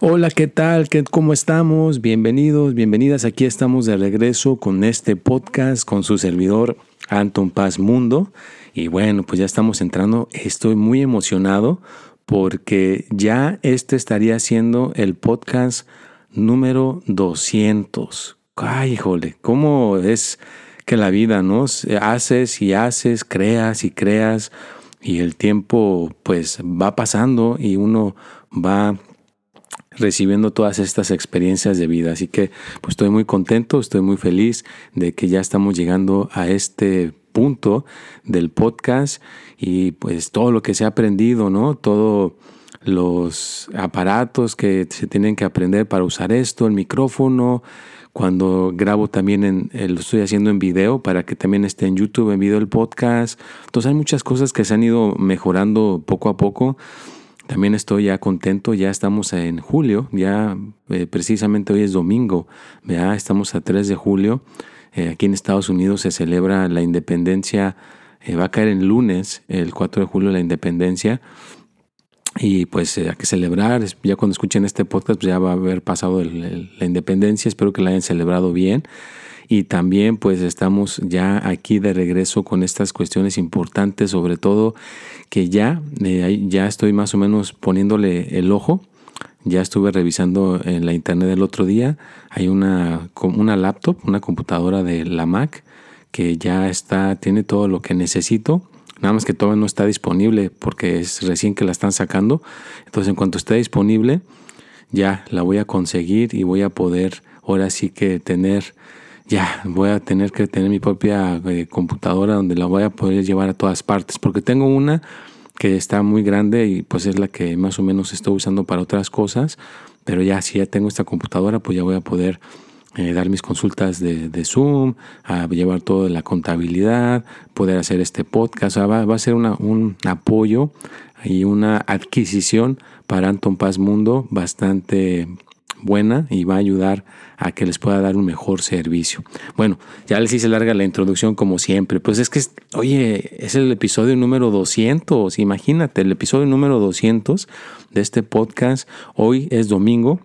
Hola, ¿qué tal? ¿Qué, ¿Cómo estamos? Bienvenidos, bienvenidas. Aquí estamos de regreso con este podcast con su servidor Anton Paz Mundo. Y bueno, pues ya estamos entrando. Estoy muy emocionado porque ya este estaría siendo el podcast número 200. Ay, híjole, ¿cómo es que la vida, no? Haces y haces, creas y creas y el tiempo pues va pasando y uno va recibiendo todas estas experiencias de vida. Así que pues estoy muy contento, estoy muy feliz de que ya estamos llegando a este punto del podcast y pues todo lo que se ha aprendido, ¿no? Todos los aparatos que se tienen que aprender para usar esto, el micrófono, cuando grabo también en, eh, lo estoy haciendo en video para que también esté en YouTube en video el podcast. Entonces hay muchas cosas que se han ido mejorando poco a poco también estoy ya contento, ya estamos en julio, ya eh, precisamente hoy es domingo, ya estamos a 3 de julio. Eh, aquí en Estados Unidos se celebra la independencia, eh, va a caer en lunes, el 4 de julio, la independencia. Y pues hay que celebrar, ya cuando escuchen este podcast pues ya va a haber pasado la independencia, espero que la hayan celebrado bien. Y también pues estamos ya aquí de regreso con estas cuestiones importantes, sobre todo que ya, eh, ya estoy más o menos poniéndole el ojo. Ya estuve revisando en la internet el otro día. Hay una, una laptop, una computadora de la Mac que ya está, tiene todo lo que necesito. Nada más que todavía no está disponible porque es recién que la están sacando. Entonces en cuanto esté disponible, ya la voy a conseguir y voy a poder ahora sí que tener ya voy a tener que tener mi propia eh, computadora donde la voy a poder llevar a todas partes, porque tengo una que está muy grande y pues es la que más o menos estoy usando para otras cosas, pero ya si ya tengo esta computadora, pues ya voy a poder eh, dar mis consultas de, Zoom, a llevar toda la contabilidad, poder hacer este podcast, va, va, a ser una, un apoyo y una adquisición para Anton Paz Mundo bastante buena y va a ayudar a que les pueda dar un mejor servicio. Bueno, ya les hice larga la introducción como siempre. Pues es que, oye, es el episodio número 200. Imagínate, el episodio número 200 de este podcast. Hoy es domingo.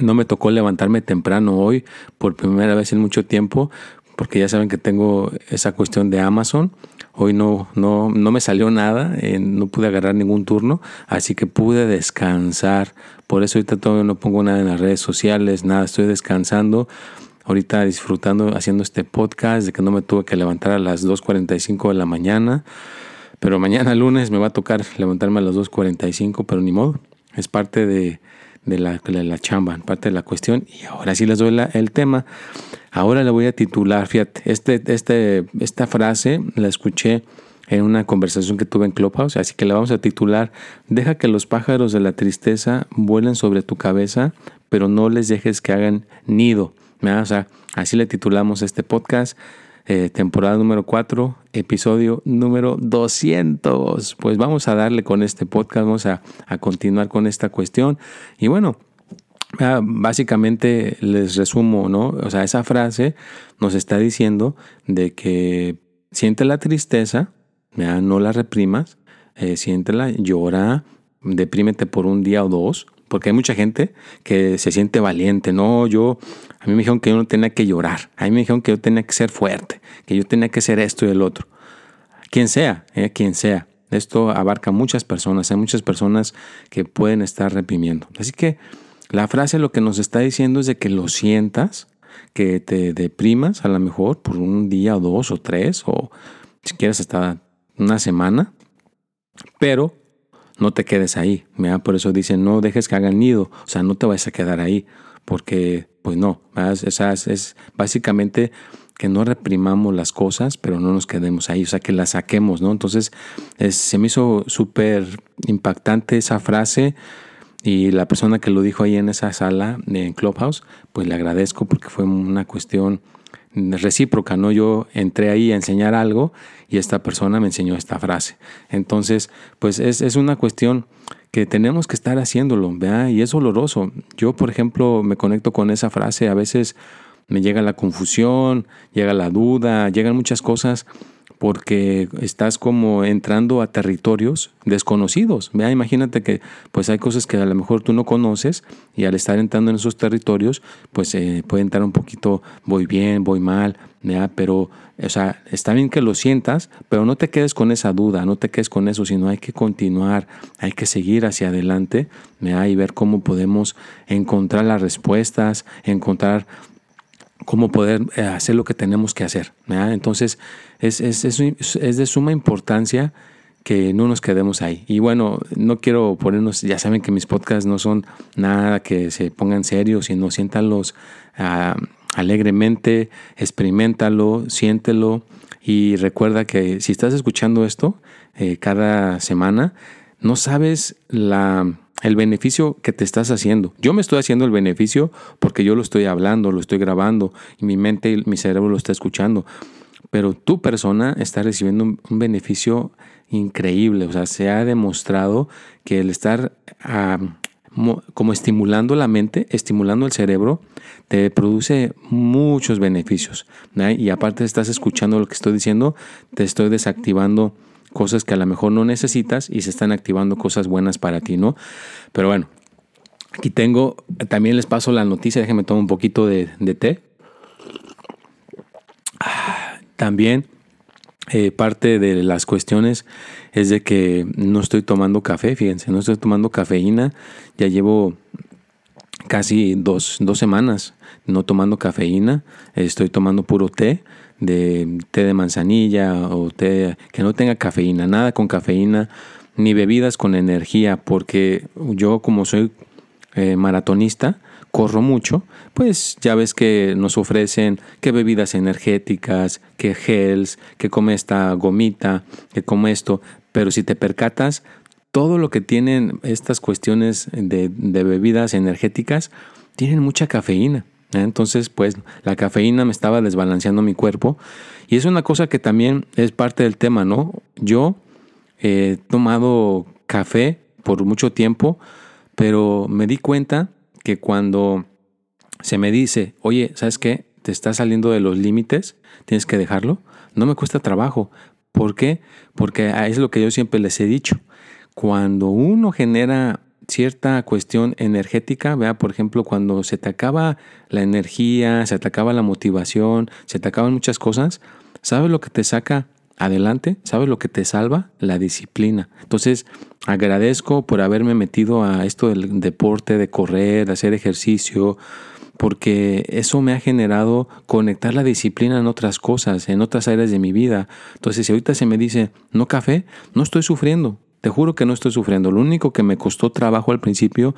No me tocó levantarme temprano hoy por primera vez en mucho tiempo porque ya saben que tengo esa cuestión de Amazon. Hoy no, no, no me salió nada, eh, no pude agarrar ningún turno, así que pude descansar. Por eso ahorita todavía no pongo nada en las redes sociales, nada, estoy descansando. Ahorita disfrutando haciendo este podcast de que no me tuve que levantar a las 2.45 de la mañana. Pero mañana lunes me va a tocar levantarme a las 2.45, pero ni modo. Es parte de, de, la, de la chamba, parte de la cuestión. Y ahora sí les doy el tema. Ahora le voy a titular, fíjate, este, este, esta frase la escuché en una conversación que tuve en Clubhouse, así que la vamos a titular, deja que los pájaros de la tristeza vuelen sobre tu cabeza, pero no les dejes que hagan nido. O sea, así le titulamos este podcast, eh, temporada número 4, episodio número 200. Pues vamos a darle con este podcast, vamos a, a continuar con esta cuestión. Y bueno, Ah, básicamente les resumo, ¿no? O sea, esa frase nos está diciendo de que siente la tristeza, no la reprimas, eh, siéntela, llora, deprímete por un día o dos, porque hay mucha gente que se siente valiente, no, yo, a mí me dijeron que yo no tenía que llorar, a mí me dijeron que yo tenía que ser fuerte, que yo tenía que ser esto y el otro, quien sea, eh, quien sea. Esto abarca muchas personas, hay muchas personas que pueden estar reprimiendo. Así que la frase lo que nos está diciendo es de que lo sientas, que te deprimas a lo mejor por un día o dos o tres o si quieres hasta una semana, pero no te quedes ahí. Por eso dicen no dejes que hagan nido, o sea, no te vayas a quedar ahí porque Pues no, es, es básicamente que no reprimamos las cosas, pero no nos quedemos ahí, o sea, que las saquemos, ¿no? Entonces, se me hizo súper impactante esa frase y la persona que lo dijo ahí en esa sala en Clubhouse, pues le agradezco porque fue una cuestión recíproca, ¿no? Yo entré ahí a enseñar algo y esta persona me enseñó esta frase. Entonces, pues es, es una cuestión que tenemos que estar haciéndolo, ¿verdad? Y es doloroso. Yo, por ejemplo, me conecto con esa frase a veces me llega la confusión, llega la duda, llegan muchas cosas porque estás como entrando a territorios desconocidos. ¿vea? Imagínate que pues hay cosas que a lo mejor tú no conoces y al estar entrando en esos territorios pues eh, puede entrar un poquito voy bien, voy mal, ¿vea? pero o sea, está bien que lo sientas, pero no te quedes con esa duda, no te quedes con eso, sino hay que continuar, hay que seguir hacia adelante y ver cómo podemos encontrar las respuestas, encontrar cómo poder eh, hacer lo que tenemos que hacer. Entonces, es, es, es, de suma importancia que no nos quedemos ahí. Y bueno, no quiero ponernos, ya saben que mis podcasts no son nada que se pongan serios, sino siéntalos ah, alegremente, experimentalo, siéntelo y recuerda que si estás escuchando esto eh, cada semana, no sabes la el beneficio que te estás haciendo. Yo me estoy haciendo el beneficio porque yo lo estoy hablando, lo estoy grabando y mi mente y mi cerebro lo está escuchando. Pero tu persona está recibiendo un, beneficio increíble. O sea, se ha demostrado que el estar ah, como estimulando la mente, estimulando el cerebro, te produce muchos beneficios. Y aparte estás escuchando lo que estoy diciendo, te estoy desactivando cosas que a lo mejor no necesitas y se están activando cosas buenas para ti, ¿no? Pero bueno, aquí tengo, también les paso la noticia, déjenme tomar un poquito de, té. También eh, parte de las cuestiones es de que no estoy tomando café, fíjense, no estoy tomando cafeína, ya llevo casi dos, dos semanas no tomando cafeína, estoy tomando puro té de té de manzanilla o té que no tenga cafeína, nada con cafeína, ni bebidas con energía, porque yo como soy eh, maratonista, corro mucho, pues ya ves que nos ofrecen que bebidas energéticas, que gels, que come esta gomita, que come esto, pero si te percatas, todo lo que tienen estas cuestiones de, de bebidas energéticas tienen mucha cafeína. ¿eh? Entonces, pues la cafeína me estaba desbalanceando mi cuerpo. Y es una cosa que también es parte del tema, ¿no? Yo he tomado café por mucho tiempo, pero me di cuenta que cuando se me dice, oye, ¿sabes qué? Te estás saliendo de los límites, tienes que dejarlo, no me cuesta trabajo. ¿Por qué? Porque es lo que yo siempre les he dicho. Cuando uno genera cierta cuestión energética, vea, por ejemplo, cuando se te acaba la energía, se te acaba la motivación, se te acaban muchas cosas, ¿sabes lo que te saca adelante? ¿Sabes lo que te salva? La disciplina. Entonces, agradezco por haberme metido a esto del deporte, de correr, de hacer ejercicio, porque eso me ha generado conectar la disciplina en otras cosas, en otras áreas de mi vida. Entonces, si ahorita se me dice, no café, no estoy sufriendo, te juro que no estoy sufriendo. Lo único que me costó trabajo al principio,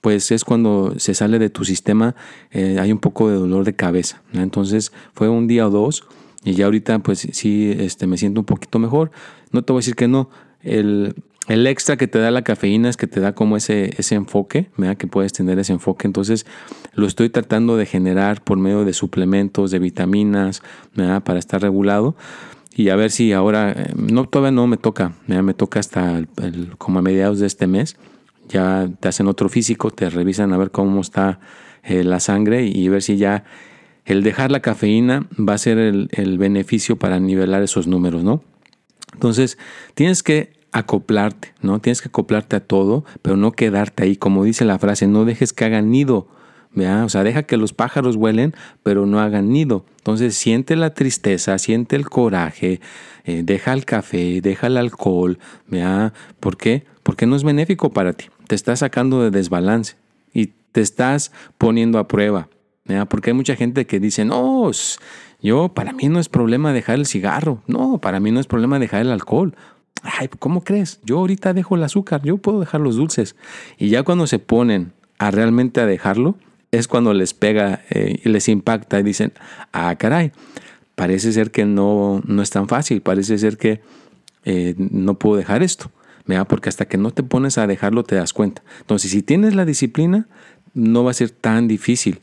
pues es cuando se sale de tu sistema, eh, hay un poco de dolor de cabeza. Entonces fue un día o dos y ya ahorita pues sí este, me siento un poquito mejor. No te voy a decir que no. El, extra que te da la cafeína es que te da como ese, ese enfoque, ¿verdad? que puedes tener ese enfoque. Entonces lo estoy tratando de generar por medio de suplementos, de vitaminas, ¿verdad? para estar regulado y a ver si ahora, eh, no, todavía no me toca, me toca hasta como a mediados de este mes, ya te hacen otro físico, te revisan a ver cómo está eh, la sangre y ver si ya el dejar la cafeína va a ser el, el beneficio para nivelar esos números, ¿no? Entonces, tienes que acoplarte, ¿no? Tienes que acoplarte a todo, pero no quedarte ahí. Como dice la frase, no dejes que hagan nido. O sea, deja que los pájaros vuelen, pero no hagan nido. Entonces siente la tristeza, siente el coraje, eh, deja el café, deja el alcohol, ¿vea? ¿Por qué? Porque no es benéfico para ti. Te está sacando de desbalance y te estás poniendo a prueba. Porque hay mucha gente que dice, no, yo, para mí no es problema dejar el cigarro. No, para mí no es problema dejar el alcohol. Ay, ¿cómo crees? Yo ahorita dejo el azúcar, yo puedo dejar los dulces. Y ya cuando se ponen a realmente a dejarlo, es cuando les pega eh, y les impacta y dicen, ah, caray, parece ser que no, no es tan fácil, parece ser que eh, no puedo dejar esto, porque hasta que no te pones a dejarlo te das cuenta. Entonces, si tienes la disciplina, no va a ser tan difícil.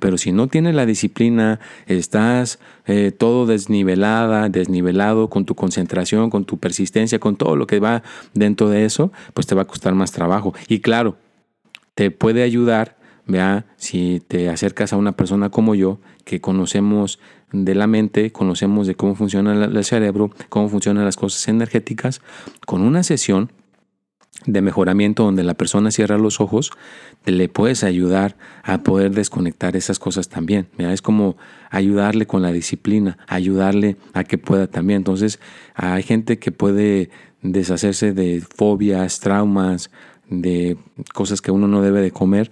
Pero si no tienes la disciplina, estás eh, todo desnivelada, desnivelado con tu concentración, con tu persistencia, con todo lo que va dentro de eso, pues te va a costar más trabajo. Y claro, te puede ayudar, vea, si te acercas a una persona como yo, que conocemos de la mente, conocemos de cómo funciona el cerebro, cómo funcionan las cosas energéticas, con una sesión de mejoramiento donde la persona cierra los ojos, le puedes ayudar a poder desconectar esas cosas también. Es como ayudarle con la disciplina, ayudarle a que pueda también. Entonces, hay gente que puede deshacerse de fobias, traumas, de cosas que uno no debe de comer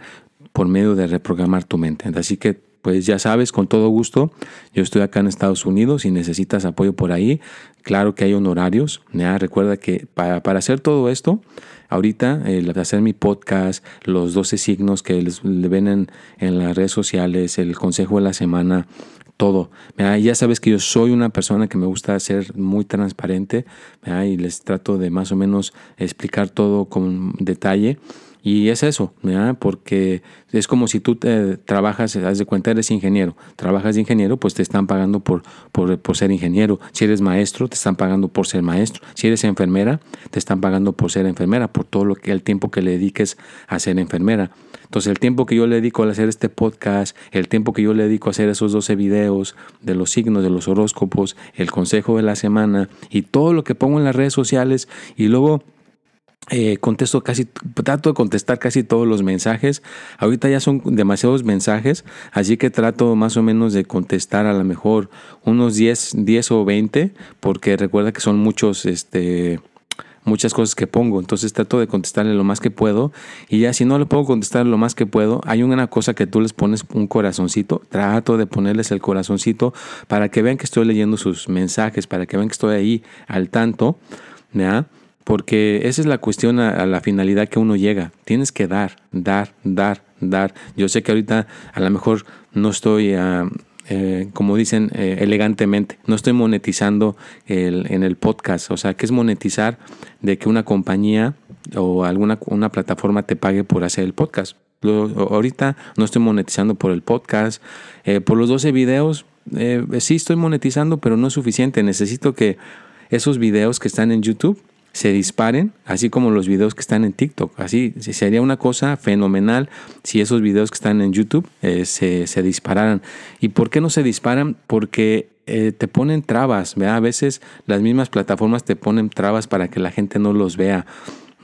por medio de reprogramar tu mente. Así que pues ya sabes, con todo gusto, yo estoy acá en Estados Unidos y necesitas apoyo por ahí. Claro que hay honorarios. Recuerda que para, para hacer todo esto, ahorita el hacer mi podcast, los 12 signos que les, ven en, en, las redes sociales, el consejo de la semana, todo. Ya sabes que yo soy una persona que me gusta ser muy transparente y les trato de más o menos explicar todo con detalle. Y es eso, porque es como si tú te trabajas, haz de cuenta, eres ingeniero, trabajas de ingeniero, pues te están pagando por, por, por, ser ingeniero. Si eres maestro, te están pagando por ser maestro. Si eres enfermera, te están pagando por ser enfermera, por todo lo que, el tiempo que le dediques a ser enfermera. Entonces, el tiempo que yo le dedico a hacer este podcast, el tiempo que yo le dedico a hacer esos 12 videos de los signos, de los horóscopos, el consejo de la semana y todo lo que pongo en las redes sociales y luego eh, contesto casi, trato de contestar casi todos los mensajes. Ahorita ya son demasiados mensajes, así que trato más o menos de contestar a lo mejor unos 10, 10 o 20, porque recuerda que son muchos, este, muchas cosas que pongo. Entonces trato de contestarle lo más que puedo. Y ya si no le puedo contestar lo más que puedo, hay una cosa que tú les pones un corazoncito. Trato de ponerles el corazoncito para que vean que estoy leyendo sus mensajes, para que vean que estoy ahí al tanto. Porque esa es la cuestión a, la finalidad que uno llega. Tienes que dar, dar, dar, dar. Yo sé que ahorita a lo mejor no estoy, ah, eh, como dicen eh, elegantemente, no estoy monetizando en el podcast. O sea, ¿qué es monetizar? De que una compañía o alguna una plataforma te pague por hacer el podcast. ahorita no estoy monetizando por el podcast. Eh, por los 12 videos, sí estoy monetizando, pero no es suficiente. Necesito que esos videos que están en YouTube se disparen, así como los videos que están en TikTok. Así sería una cosa fenomenal si esos videos que están en YouTube eh, se, se, dispararan. ¿Y por qué no se disparan? Porque eh, te ponen trabas. A veces las mismas plataformas te ponen trabas para que la gente no los vea.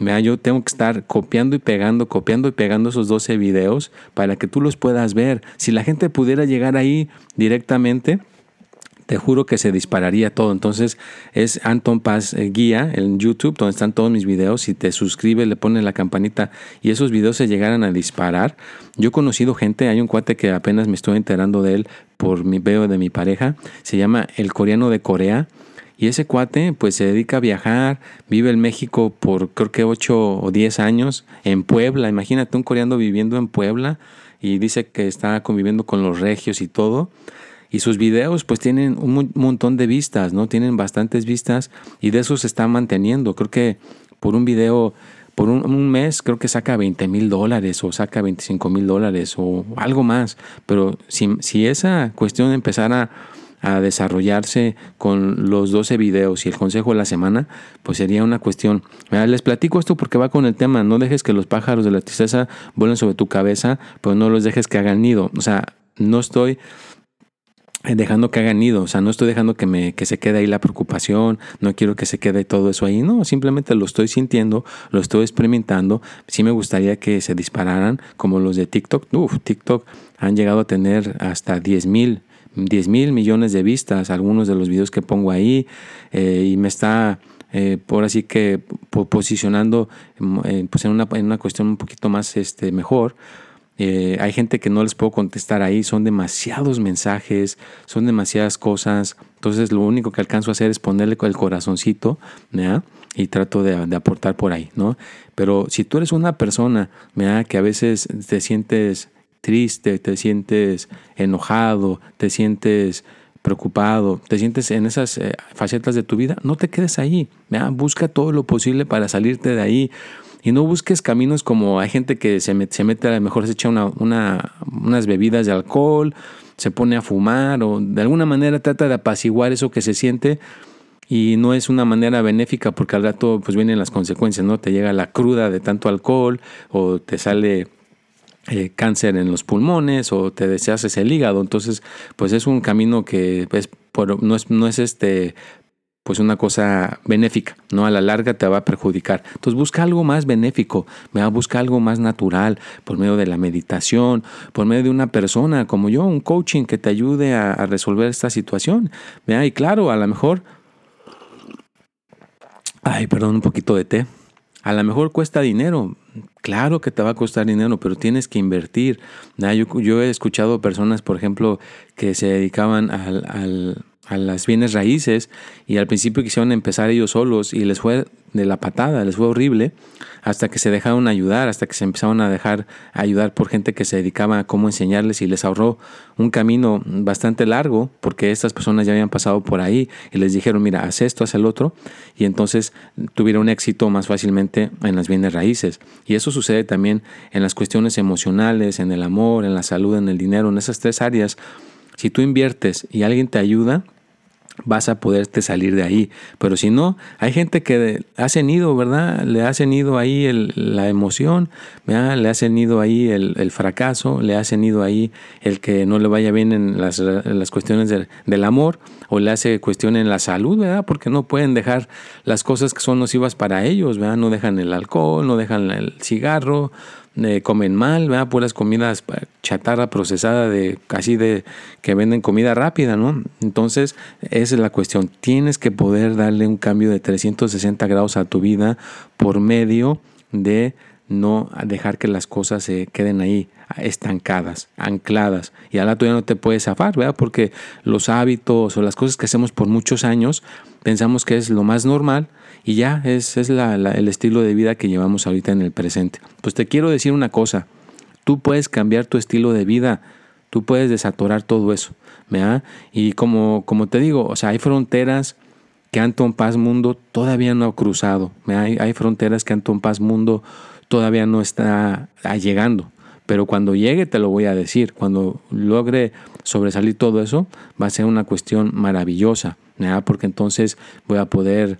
¿vea? Yo tengo que estar copiando y pegando, copiando y pegando esos 12 videos para que tú los puedas ver. Si la gente pudiera llegar ahí directamente, te juro que se dispararía todo. Entonces es Anton Paz eh, Guía en YouTube, donde están todos mis videos. Si te suscribes, le pones la campanita y esos videos se llegaran a disparar. Yo he conocido gente, hay un cuate que apenas me estoy enterando de él por mi veo de mi pareja, se llama el coreano de Corea. Y ese cuate pues se dedica a viajar, vive en México por creo que 8 o 10 años, en Puebla, imagínate un coreano viviendo en Puebla y dice que está conviviendo con los regios y todo. Y sus videos pues tienen un montón de vistas, ¿no? Tienen bastantes vistas y de eso se está manteniendo. Creo que por un video, por un, mes, creo que saca 20 mil dólares o saca 25 mil dólares o algo más. Pero si, si esa cuestión empezara a desarrollarse con los 12 videos y el consejo de la semana, pues sería una cuestión. Les platico esto porque va con el tema, no dejes que los pájaros de la tristeza vuelen sobre tu cabeza, pero no los dejes que hagan nido. O sea, no estoy dejando que hagan nido, o sea, no estoy dejando que, me, que se quede ahí la preocupación, no quiero que se quede todo eso ahí, no, simplemente lo estoy sintiendo, lo estoy experimentando, sí me gustaría que se dispararan como los de TikTok, Uf, TikTok han llegado a tener hasta 10 mil 10 mil millones de vistas, algunos de los videos que pongo ahí, eh, y me está eh, por así que posicionando pues en, una, en una cuestión un poquito más este, mejor. Eh, hay gente que no les puedo contestar ahí, son demasiados mensajes, son demasiadas cosas. Entonces lo único que alcanzo a hacer es ponerle el corazoncito y trato de, aportar por ahí. ¿no? Pero si tú eres una persona que a veces te sientes triste, te sientes enojado, te sientes preocupado, te sientes en esas eh, facetas de tu vida, no te quedes ahí. Busca todo lo posible para salirte de ahí. Y no busques caminos como hay gente que se, se mete a lo mejor se echa unas bebidas de alcohol, se pone a fumar o de alguna manera trata de apaciguar eso que se siente y no es una manera benéfica porque al rato pues vienen las consecuencias, ¿no? Te llega la cruda de tanto alcohol o te sale eh, cáncer en los pulmones o te deshaces el hígado. Entonces, pues es un camino que pues, no, es, no es este pues una cosa benéfica, ¿no? A la larga te va a perjudicar. Entonces busca algo más benéfico, busca algo más natural, por medio de la meditación, por medio de una persona como yo, un coaching que te ayude a, resolver esta situación. Y claro, a lo mejor, ay, perdón, un poquito de té. A lo mejor cuesta dinero, claro que te va a costar dinero, pero tienes que invertir. Yo, yo he escuchado personas, por ejemplo, que se dedicaban al a las bienes raíces y al principio quisieron empezar ellos solos y les fue de la patada, les fue horrible, hasta que se dejaron ayudar, hasta que se empezaron a dejar ayudar por gente que se dedicaba a cómo enseñarles y les ahorró un camino bastante largo, porque estas personas ya habían pasado por ahí y les dijeron, mira, haz esto, haz el otro, y entonces tuvieron éxito más fácilmente en las bienes raíces. Y eso sucede también en las cuestiones emocionales, en el amor, en la salud, en el dinero, en esas tres áreas. Si tú inviertes y alguien te ayuda, vas a poderte salir de ahí. Pero si no, hay gente que ha cenido, ¿verdad? Le ha cenido ahí la emoción, ¿verdad? le ha cenido ahí el, fracaso, le ha cenido ahí el que no le vaya bien en las, las cuestiones del amor o le hace cuestión en la salud, ¿verdad? Porque no pueden dejar las cosas que son nocivas para ellos, ¿verdad? No dejan el alcohol, no dejan el cigarro, eh, comen mal, ¿verdad? Puras comidas chatarra procesada de casi de que venden comida rápida, ¿no? Entonces, esa es la cuestión. Tienes que poder darle un cambio de 360 grados a tu vida por medio de no dejar que las cosas se queden ahí estancadas, ancladas. Y al rato ya no te puedes zafar, ¿verdad? Porque los hábitos o las cosas que hacemos por muchos años pensamos que es lo más normal y ya es, es el estilo de vida que llevamos ahorita en el presente. Pues te quiero decir una cosa, tú puedes cambiar tu estilo de vida, tú puedes desatorar todo eso, ¿verdad? Y como, como te digo, o sea, hay fronteras que Anton Paz Mundo todavía no ha cruzado, hay, hay fronteras que Anton Paz Mundo todavía no está llegando. Pero cuando llegue te lo voy a decir, cuando logre sobresalir todo eso, va a ser una cuestión maravillosa, porque entonces voy a poder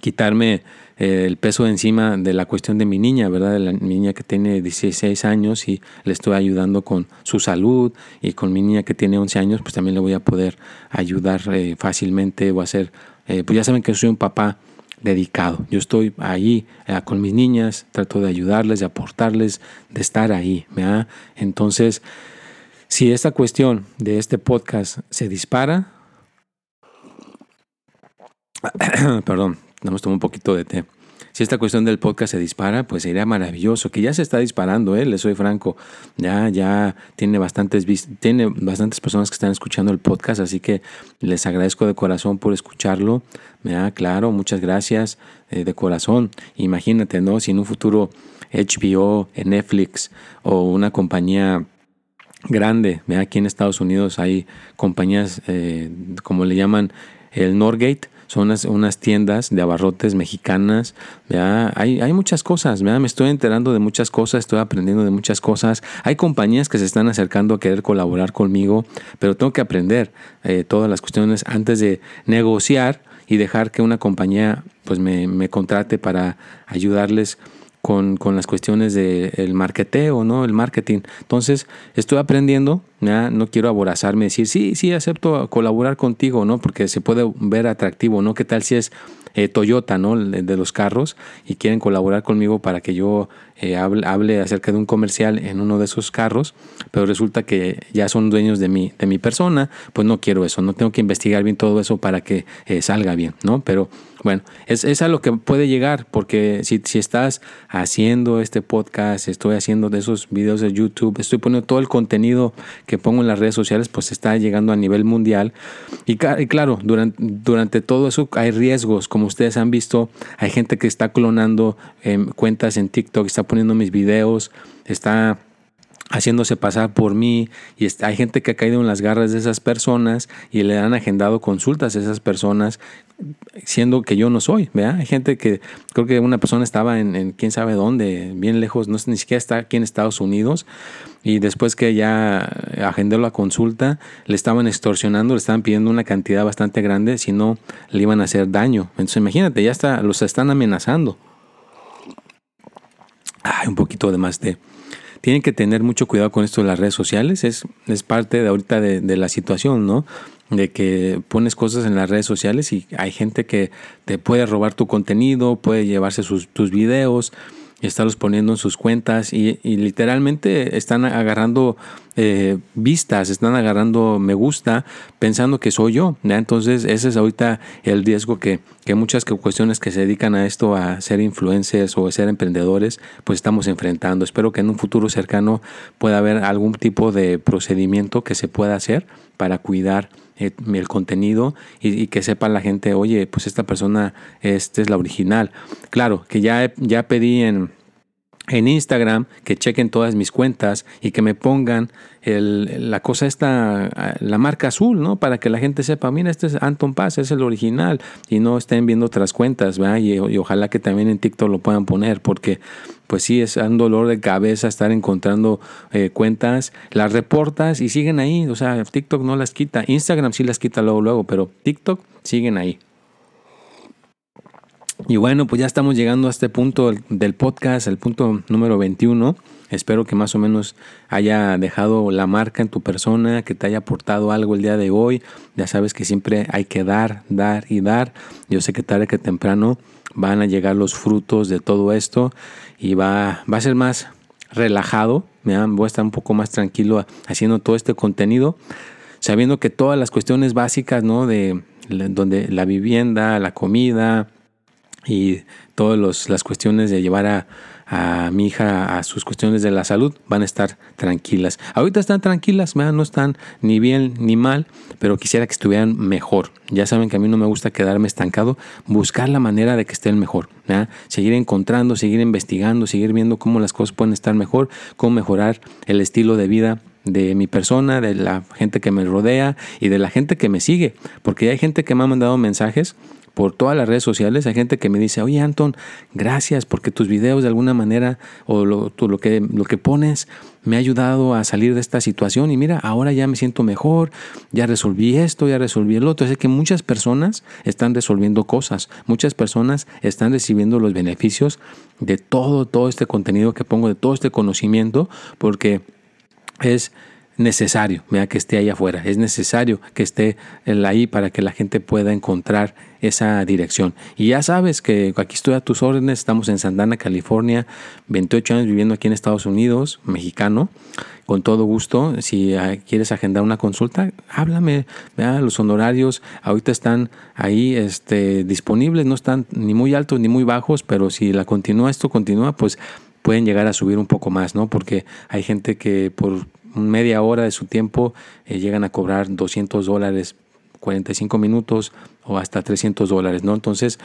quitarme eh, el peso de encima de la cuestión de mi niña, ¿verdad? De la niña que tiene 16 años y le estoy ayudando con su salud y con mi niña que tiene 11 años, pues también le voy a poder ayudar eh, fácilmente o hacer, eh, pues ya saben que soy un papá dedicado. Yo estoy ahí con mis niñas, trato de ayudarles, de aportarles, de estar ahí, ¿verdad? Entonces, si esta cuestión de este podcast se dispara, perdón, tomar un poquito de té. Si esta cuestión del podcast se dispara, pues sería maravilloso, que ya se está disparando, ¿eh? le soy franco. Ya, ya tiene bastantes, tiene bastantes personas que están escuchando el podcast, así que les agradezco de corazón por escucharlo. da Claro, muchas gracias eh, de corazón. Imagínate, ¿no? Si en un futuro HBO, Netflix o una compañía grande, aquí en Estados Unidos hay compañías, eh, como le llaman, el Norgate, son unas, tiendas de abarrotes mexicanas, Hay, hay muchas cosas, me estoy enterando de muchas cosas, estoy aprendiendo de muchas cosas, hay compañías que se están acercando a querer colaborar conmigo, pero tengo que aprender eh, todas las cuestiones antes de negociar y dejar que una compañía pues me, me contrate para ayudarles con, las cuestiones del marketeo, ¿no? El marketing. Entonces, estoy aprendiendo, ¿ya? no quiero aborazarme, decir, sí, sí, acepto colaborar contigo, ¿no? Porque se puede ver atractivo, ¿no? ¿Qué tal si es eh, Toyota, ¿no? De los carros y quieren colaborar conmigo para que yo eh, hable, acerca de un comercial en uno de esos carros, pero resulta que ya son dueños de mi, de mi persona, pues no quiero eso, no tengo que investigar bien todo eso para que eh, salga bien, ¿no? Pero bueno, es, es, a lo que puede llegar, porque si, si estás haciendo este podcast, estoy haciendo de esos videos de YouTube, estoy poniendo todo el contenido que pongo en las redes sociales, pues está llegando a nivel mundial. Y, claro, durante, durante todo eso hay riesgos, como ustedes han visto, hay gente que está clonando em, cuentas en TikTok, está poniendo mis videos, está haciéndose pasar por mí y hay gente que ha caído en las garras de esas personas y le han agendado consultas a esas personas siendo que yo no soy, ¿verdad? Hay gente que creo que una persona estaba en, quién sabe dónde, bien lejos, no sé, ni siquiera está aquí en Estados Unidos y después que ya agendó la consulta, le estaban extorsionando, le estaban pidiendo una cantidad bastante grande, si no le iban a hacer daño. Entonces imagínate, ya está, los están amenazando. Un poquito de más de tienen que tener mucho cuidado con esto de las redes sociales. Es, es parte de ahorita de, la situación, ¿no? De que pones cosas en las redes sociales y hay gente que te puede robar tu contenido, puede llevarse sus, tus videos, y estarlos poniendo en sus cuentas y, literalmente están agarrando eh, vistas, están agarrando me gusta pensando que soy yo. Entonces ese es ahorita el riesgo que, que muchas cuestiones que se dedican a esto, a ser influencers o a ser emprendedores, pues estamos enfrentando. Espero que en un futuro cercano pueda haber algún tipo de procedimiento que se pueda hacer para cuidar eh, el contenido y, que sepa la gente, oye, pues esta persona, esta es la original. Claro, que ya, ya pedí en, en Instagram que chequen todas mis cuentas y que me pongan el, la cosa esta, la marca azul, ¿no? Para que la gente sepa, mira, este es Anton Paz, es el original y no estén viendo otras cuentas, ¿verdad? Y, y, ojalá que también en TikTok lo puedan poner porque pues sí, es un dolor de cabeza estar encontrando eh, cuentas, las reportas y siguen ahí, o sea, TikTok no las quita, Instagram sí las quita luego, luego, pero TikTok siguen ahí. Y bueno, pues ya estamos llegando a este punto del podcast, el punto número 21. Espero que más o menos haya dejado la marca en tu persona, que te haya aportado algo el día de hoy. Ya sabes que siempre hay que dar, dar y dar. Yo sé que tarde que temprano van a llegar los frutos de todo esto y va, va a ser más relajado. Voy a estar un poco más tranquilo haciendo todo este contenido, sabiendo que todas las cuestiones básicas, ¿no? De donde la vivienda, la comida y todas las cuestiones de llevar a, mi hija a sus cuestiones de la salud, van a estar tranquilas. Ahorita están tranquilas, no están ni bien ni mal, pero quisiera que estuvieran mejor. Ya saben que a mí no me gusta quedarme estancado, buscar la manera de que estén mejor. Seguir encontrando, seguir investigando, seguir viendo cómo las cosas pueden estar mejor, cómo mejorar el estilo de vida de mi persona, de la gente que me rodea y de la gente que me sigue. Porque hay gente que me ha mandado mensajes por todas las redes sociales hay gente que me dice, oye Anton, gracias porque tus videos de alguna manera o lo, lo, que, lo que pones me ha ayudado a salir de esta situación y mira, ahora ya me siento mejor, ya resolví esto, ya resolví el otro. Es que muchas personas están resolviendo cosas, muchas personas están recibiendo los beneficios de todo, todo este contenido que pongo, de todo este conocimiento, porque es necesario vea que esté ahí afuera, es necesario que esté ahí para que la gente pueda encontrar esa dirección. Y ya sabes que aquí estoy a tus órdenes, estamos en Santana, California, 28 años viviendo aquí en Estados Unidos, mexicano, con todo gusto. Si ah, quieres agendar una consulta, háblame, vea los honorarios ahorita están ahí este, disponibles, no están ni muy altos ni muy bajos, pero si la continúa, esto continúa, pues pueden llegar a subir un poco más, ¿no? Porque hay gente que por media hora de su tiempo eh, llegan a cobrar 200 dólares, 45 minutos o hasta 300 dólares, ¿no? Entonces,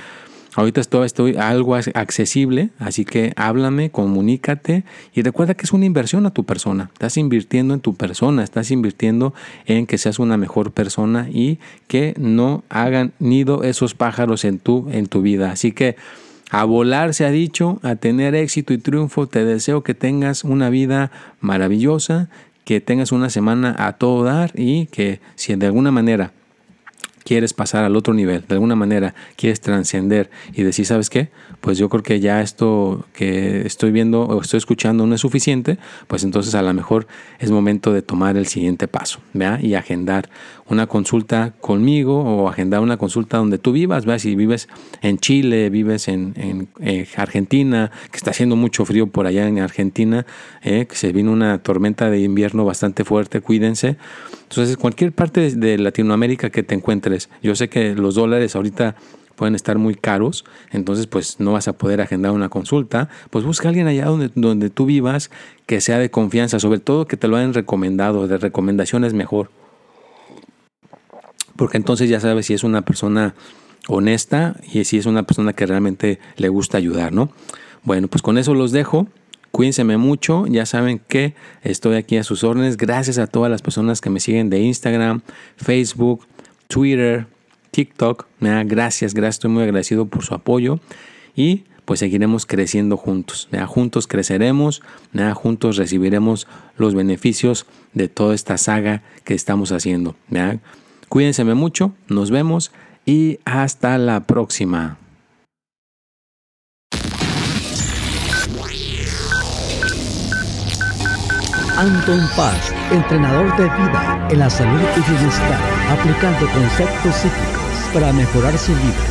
ahorita estoy, estoy algo accesible, así que háblame, comunícate y recuerda que es una inversión a tu persona. Estás invirtiendo en tu persona, estás invirtiendo en que seas una mejor persona y que no hagan nido esos pájaros en tu, en tu vida. Así que a volar se ha dicho, a tener éxito y triunfo. Te deseo que tengas una vida maravillosa, que tengas una semana a todo dar y que si de alguna manera quieres pasar al otro nivel, de alguna manera quieres trascender y decir, ¿sabes qué? Pues yo creo que ya esto que estoy viendo o estoy escuchando no es suficiente, pues entonces a lo mejor es momento de tomar el siguiente paso, ¿vea? Y agendar una consulta conmigo o agendar una consulta donde tú vivas, ¿vea? Si vives en Chile, vives en, en, Argentina, que está haciendo mucho frío por allá en Argentina, ¿eh? que se vino una tormenta de invierno bastante fuerte, cuídense. Entonces, cualquier parte de Latinoamérica que te encuentres, yo sé que los dólares ahorita pueden estar muy caros, entonces pues no vas a poder agendar una consulta, pues busca a alguien allá donde, donde tú vivas que sea de confianza, sobre todo que te lo hayan recomendado, de recomendaciones mejor. Porque entonces ya sabes si es una persona honesta y si es una persona que realmente le gusta ayudar, ¿no? Bueno, pues con eso los dejo Cuídense mucho, ya saben que estoy aquí a sus órdenes. Gracias a todas las personas que me siguen de Instagram, Facebook, Twitter, TikTok. Gracias, gracias, estoy muy agradecido por su apoyo y pues seguiremos creciendo juntos. Juntos creceremos, juntos recibiremos los beneficios de toda esta saga que estamos haciendo. Cuídense mucho, nos vemos y hasta la próxima. Anton Paz, entrenador de vida en la salud y bienestar, aplicando conceptos psíquicos para mejorar su vida.